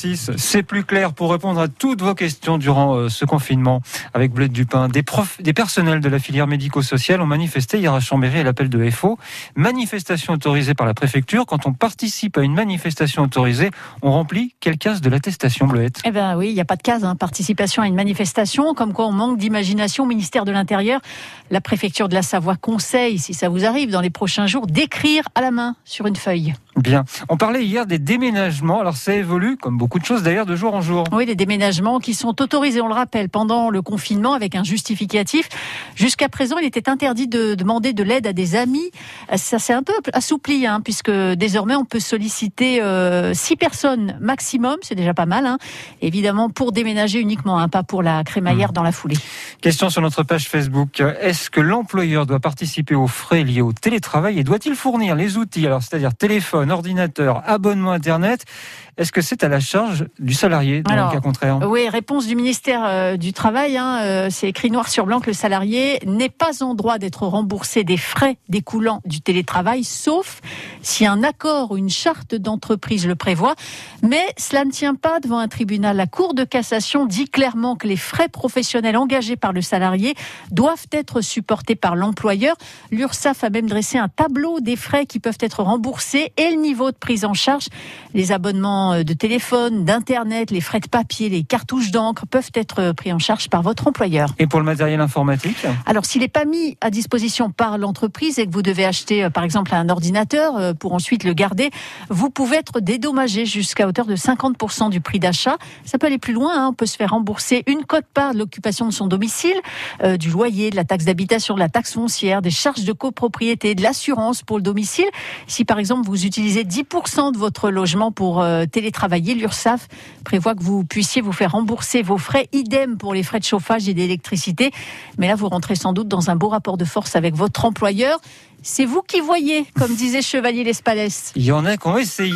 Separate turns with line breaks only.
8h36, c'est plus clair pour répondre à toutes vos questions durant euh, ce confinement avec Bled Dupin. Des, profs, des personnels de la filière médico-sociale ont manifesté hier à Chambéry à l'appel de FO. Manifestation autorisée par la préfecture. Quand on participe à une manifestation autorisée, on remplit quelle case de l'attestation Bleuette
Eh bien oui, il n'y a pas de case, hein. participation à une manifestation, comme quoi on manque d'imagination ministère de l'Intérieur. La préfecture de la Savoie conseille, si ça vous arrive dans les prochains jours, d'écrire à la main sur une feuille.
Bien. On parlait hier des déménagements. Alors ça évolue, comme beaucoup de choses d'ailleurs, de jour en jour.
Oui, les déménagements qui sont autorisés, on le rappelle, pendant le confinement avec un justificatif. Jusqu'à présent, il était interdit de demander de l'aide à des amis. Ça s'est un peu assoupli, hein, puisque désormais on peut solliciter euh, six personnes maximum, c'est déjà pas mal. Hein. Évidemment, pour déménager uniquement, hein, pas pour la crémaillère mmh. dans la foulée.
Question sur notre page Facebook. Est-ce que l'employeur doit participer aux frais liés au télétravail et doit-il fournir les outils, alors c'est-à-dire téléphone, ordinateur, abonnement Internet. Est-ce que c'est à la charge du salarié dans le cas contraire
Oui, réponse du ministère euh, du Travail. Hein, euh, c'est écrit noir sur blanc que le salarié n'est pas en droit d'être remboursé des frais découlant du télétravail, sauf si un accord ou une charte d'entreprise le prévoit. Mais cela ne tient pas devant un tribunal. La Cour de cassation dit clairement que les frais professionnels engagés par le salarié doivent être supportés par l'employeur. L'URSSAF a même dressé un tableau des frais qui peuvent être remboursés et le niveau de prise en charge. Les abonnements euh, de téléphone, d'internet, les frais de papier, les cartouches d'encre peuvent être euh, pris en charge par votre employeur.
Et pour le matériel informatique
Alors s'il n'est pas mis à disposition par l'entreprise et que vous devez acheter euh, par exemple un ordinateur pour ensuite le garder, vous pouvez être dédommagé jusqu'à hauteur de 50% du prix d'achat. Ça peut aller plus loin, hein. on peut se faire rembourser une cote-part de l'occupation de son domicile, du loyer, de la taxe d'habitation, de la taxe foncière, des charges de copropriété, de l'assurance pour le domicile. Si par exemple vous utilisez 10% de votre logement pour télétravailler, l'URSSAF prévoit que vous puissiez vous faire rembourser vos frais, idem pour les frais de chauffage et d'électricité. Mais là, vous rentrez sans doute dans un beau rapport de force avec votre employeur. C'est vous qui voyez, comme disait Chevalier Lespalès.
Il y en a qui ont essayé.